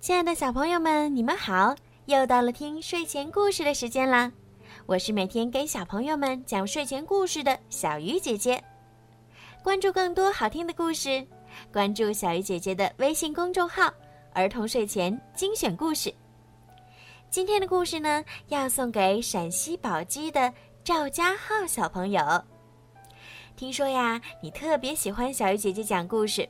亲爱的小朋友们，你们好！又到了听睡前故事的时间啦。我是每天给小朋友们讲睡前故事的小鱼姐姐。关注更多好听的故事，关注小鱼姐姐的微信公众号“儿童睡前精选故事”。今天的故事呢，要送给陕西宝鸡的赵家浩小朋友。听说呀，你特别喜欢小鱼姐姐讲故事，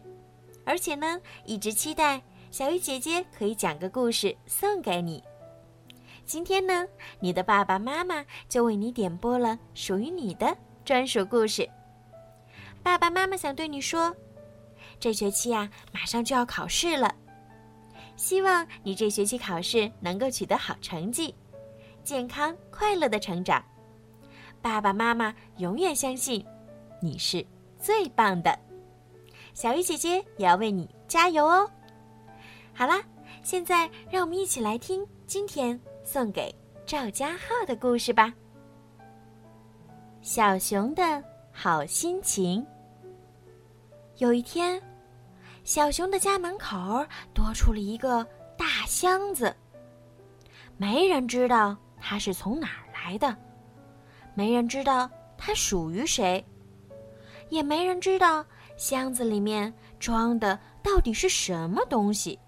而且呢，一直期待。小鱼姐姐可以讲个故事送给你。今天呢，你的爸爸妈妈就为你点播了属于你的专属故事。爸爸妈妈想对你说，这学期呀，马上就要考试了，希望你这学期考试能够取得好成绩，健康快乐的成长。爸爸妈妈永远相信你是最棒的。小鱼姐姐也要为你加油哦。好啦，现在让我们一起来听今天送给赵家浩的故事吧。小熊的好心情。有一天，小熊的家门口多出了一个大箱子。没人知道它是从哪儿来的，没人知道它属于谁，也没人知道箱子里面装的到底是什么东西。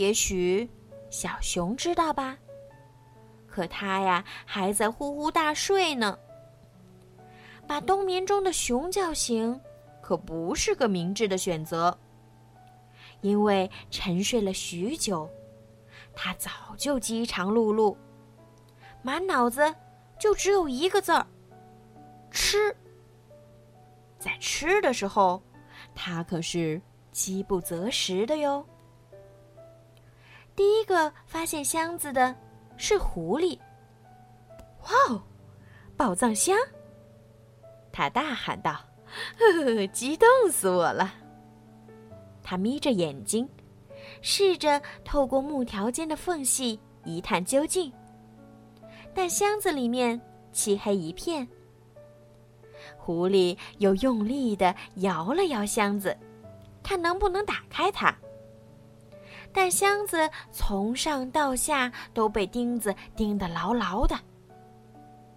也许小熊知道吧，可它呀还在呼呼大睡呢。把冬眠中的熊叫醒，可不是个明智的选择。因为沉睡了许久，它早就饥肠辘辘，满脑子就只有一个字儿：吃。在吃的时候，它可是饥不择食的哟。个发现箱子的是狐狸。哇哦，宝藏箱！他大喊道：“呵呵，激动死我了！”他眯着眼睛，试着透过木条间的缝隙一探究竟，但箱子里面漆黑一片。狐狸又用力的摇了摇箱子，看能不能打开它。但箱子从上到下都被钉子钉得牢牢的。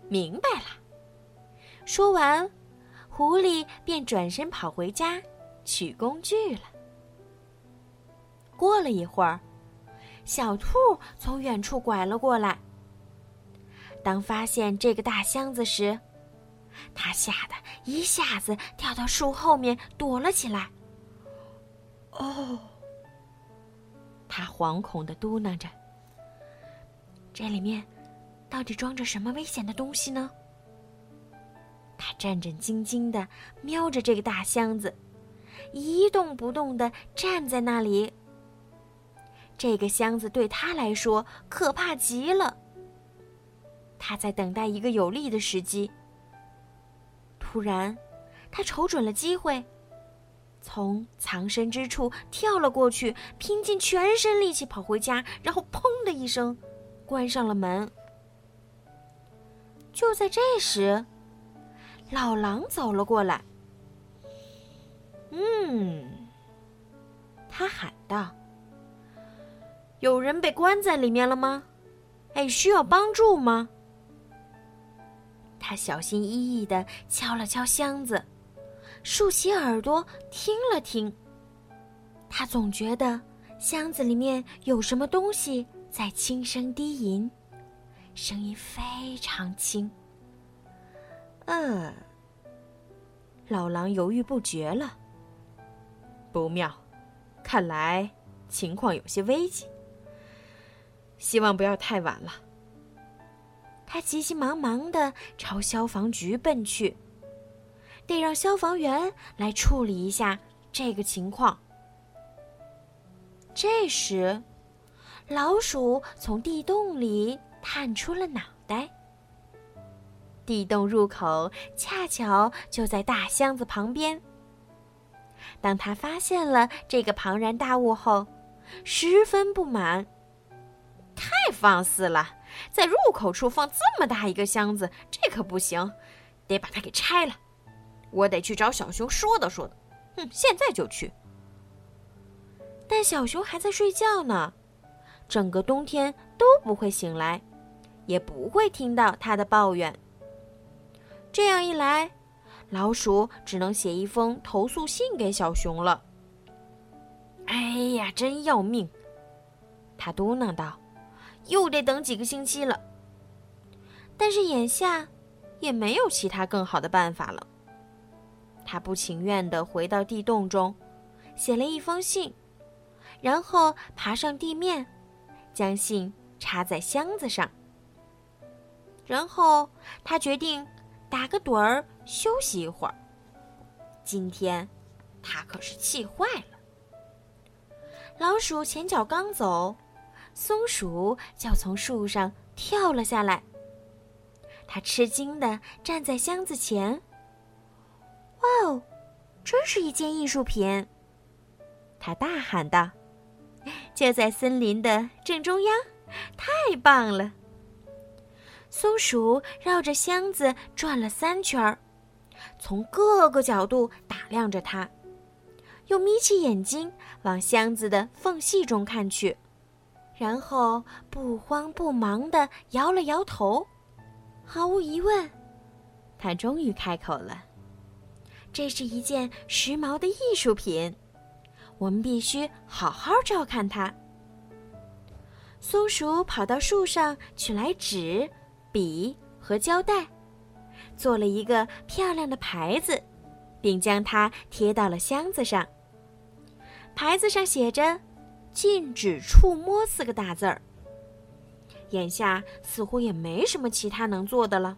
明白了，说完，狐狸便转身跑回家取工具了。过了一会儿，小兔从远处拐了过来。当发现这个大箱子时，它吓得一下子跳到树后面躲了起来。哦。他惶恐的嘟囔着：“这里面到底装着什么危险的东西呢？”他战战兢兢的瞄着这个大箱子，一动不动的站在那里。这个箱子对他来说可怕极了。他在等待一个有利的时机。突然，他瞅准了机会。从藏身之处跳了过去，拼尽全身力气跑回家，然后砰的一声，关上了门。就在这时，老狼走了过来。嗯，他喊道：“有人被关在里面了吗？哎，需要帮助吗？”他小心翼翼的敲了敲箱子。竖起耳朵听了听，他总觉得箱子里面有什么东西在轻声低吟，声音非常轻。呃，老狼犹豫不决了。不妙，看来情况有些危急。希望不要太晚了。他急急忙忙的朝消防局奔去。得让消防员来处理一下这个情况。这时，老鼠从地洞里探出了脑袋。地洞入口恰巧就在大箱子旁边。当他发现了这个庞然大物后，十分不满：“太放肆了，在入口处放这么大一个箱子，这可不行，得把它给拆了。”我得去找小熊说道说道，哼，现在就去。但小熊还在睡觉呢，整个冬天都不会醒来，也不会听到他的抱怨。这样一来，老鼠只能写一封投诉信给小熊了。哎呀，真要命！他嘟囔道：“又得等几个星期了。”但是眼下，也没有其他更好的办法了。他不情愿地回到地洞中，写了一封信，然后爬上地面，将信插在箱子上。然后他决定打个盹儿休息一会儿。今天，他可是气坏了。老鼠前脚刚走，松鼠就从树上跳了下来。它吃惊地站在箱子前。哇哦，真是一件艺术品！他大喊道：“就在森林的正中央，太棒了！”松鼠绕着箱子转了三圈，从各个角度打量着它，又眯起眼睛往箱子的缝隙中看去，然后不慌不忙地摇了摇头。毫无疑问，他终于开口了。这是一件时髦的艺术品，我们必须好好照看它。松鼠跑到树上取来纸、笔和胶带，做了一个漂亮的牌子，并将它贴到了箱子上。牌子上写着“禁止触摸”四个大字儿。眼下似乎也没什么其他能做的了。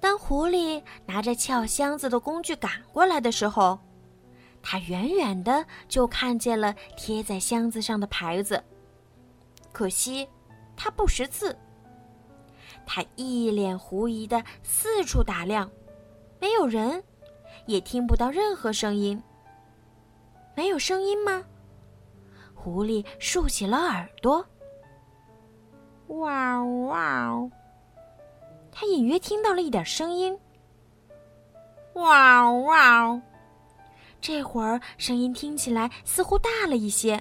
当狐狸拿着撬箱子的工具赶过来的时候，他远远的就看见了贴在箱子上的牌子。可惜，他不识字。他一脸狐疑的四处打量，没有人，也听不到任何声音。没有声音吗？狐狸竖起了耳朵。哇哇哦！他隐约听到了一点声音。哇哇哦！这会儿声音听起来似乎大了一些。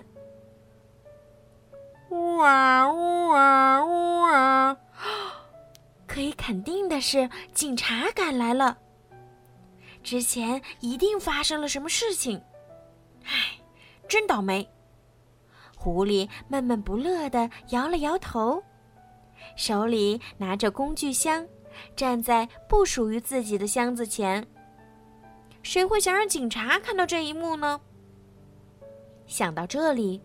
哇哇哇！可以肯定的是，警察赶来了。之前一定发生了什么事情。唉，真倒霉！狐狸闷闷不乐的摇了摇头。手里拿着工具箱，站在不属于自己的箱子前。谁会想让警察看到这一幕呢？想到这里，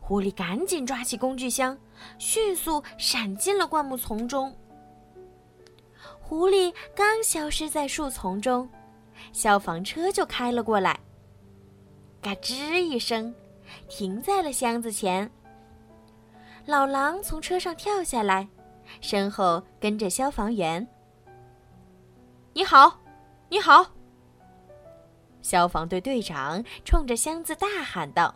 狐狸赶紧抓起工具箱，迅速闪进了灌木丛中。狐狸刚消失在树丛中，消防车就开了过来，嘎吱一声，停在了箱子前。老狼从车上跳下来。身后跟着消防员。你好，你好。消防队队长冲着箱子大喊道：“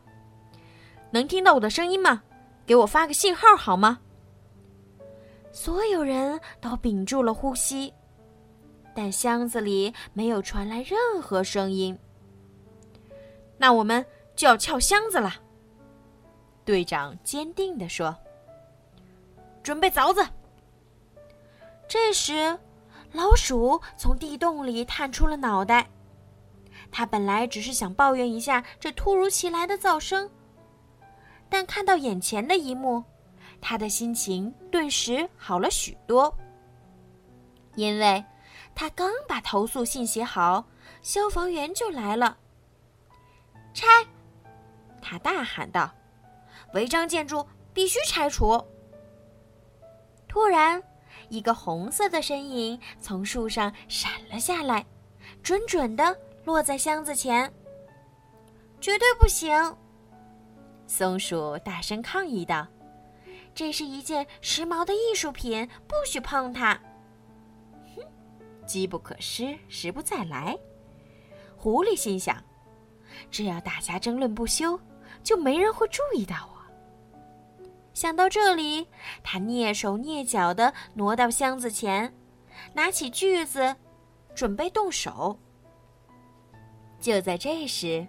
能听到我的声音吗？给我发个信号好吗？”所有人都屏住了呼吸，但箱子里没有传来任何声音。那我们就要撬箱子了。队长坚定地说：“准备凿子。”这时，老鼠从地洞里探出了脑袋。它本来只是想抱怨一下这突如其来的噪声，但看到眼前的一幕，它的心情顿时好了许多。因为，他刚把投诉信写好，消防员就来了。拆！他大喊道：“违章建筑必须拆除！”突然。一个红色的身影从树上闪了下来，准准的落在箱子前。绝对不行！松鼠大声抗议道：“这是一件时髦的艺术品，不许碰它！”哼，机不可失，时不再来。狐狸心想：只要大家争论不休，就没人会注意到我。想到这里，他蹑手蹑脚地挪到箱子前，拿起锯子，准备动手。就在这时，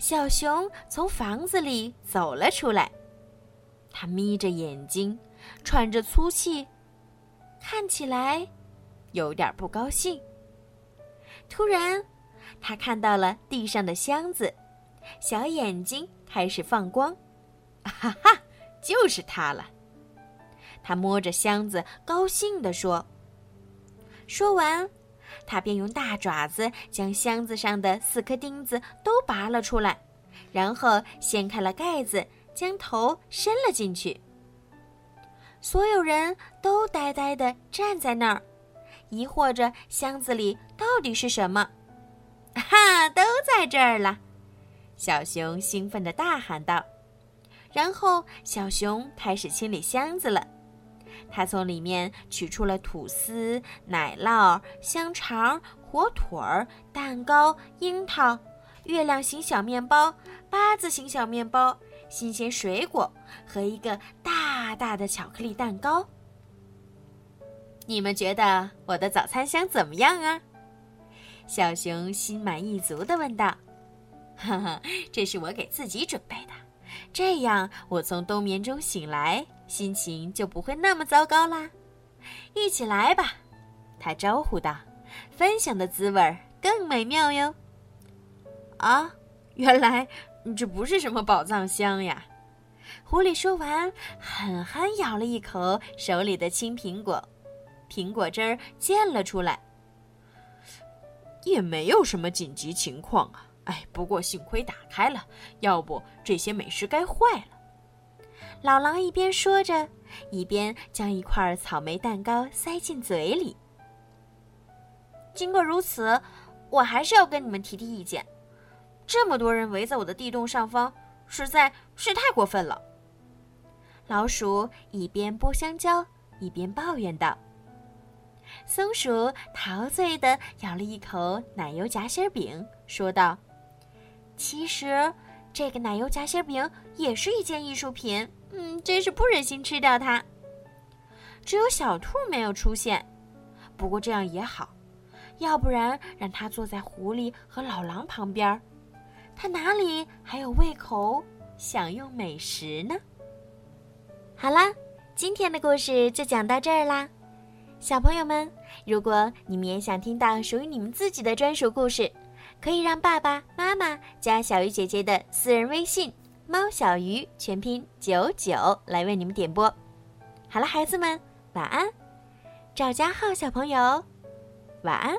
小熊从房子里走了出来，他眯着眼睛，喘着粗气，看起来有点不高兴。突然，他看到了地上的箱子，小眼睛开始放光，哈哈，就是它了！他摸着箱子，高兴地说。说完，他便用大爪子将箱子上的四颗钉子都拔了出来，然后掀开了盖子，将头伸了进去。所有人都呆呆地站在那儿。疑惑着箱子里到底是什么？哈，都在这儿了！小熊兴奋地大喊道。然后小熊开始清理箱子了。他从里面取出了吐司、奶酪、香肠、火腿、蛋糕、樱桃、月亮形小面包、八字形小面包、新鲜水果和一个大大的巧克力蛋糕。你们觉得我的早餐箱怎么样啊？小熊心满意足地问道。“哈哈，这是我给自己准备的，这样我从冬眠中醒来，心情就不会那么糟糕啦。一起来吧！”他招呼道，“分享的滋味更美妙哟。”啊，原来这不是什么宝藏箱呀！狐狸说完，狠狠咬了一口手里的青苹果。苹果汁儿溅了出来，也没有什么紧急情况啊！哎，不过幸亏打开了，要不这些美食该坏了。老狼一边说着，一边将一块草莓蛋糕塞进嘴里。经过如此，我还是要跟你们提提意见。这么多人围在我的地洞上方，实在是太过分了。老鼠一边剥香蕉，一边抱怨道。松鼠陶醉地咬了一口奶油夹心饼，说道：“其实，这个奶油夹心饼也是一件艺术品。嗯，真是不忍心吃掉它。只有小兔没有出现，不过这样也好，要不然让它坐在狐狸和老狼旁边，它哪里还有胃口享用美食呢？”好啦，今天的故事就讲到这儿啦。小朋友们，如果你们也想听到属于你们自己的专属故事，可以让爸爸妈妈加小鱼姐姐的私人微信“猫小鱼”全拼九九来为你们点播。好了，孩子们，晚安。赵家浩小朋友，晚安。